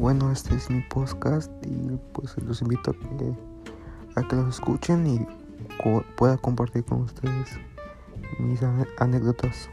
bueno, este es mi podcast y pues los invito a que, a que los escuchen y pueda compartir con ustedes mis anécdotas.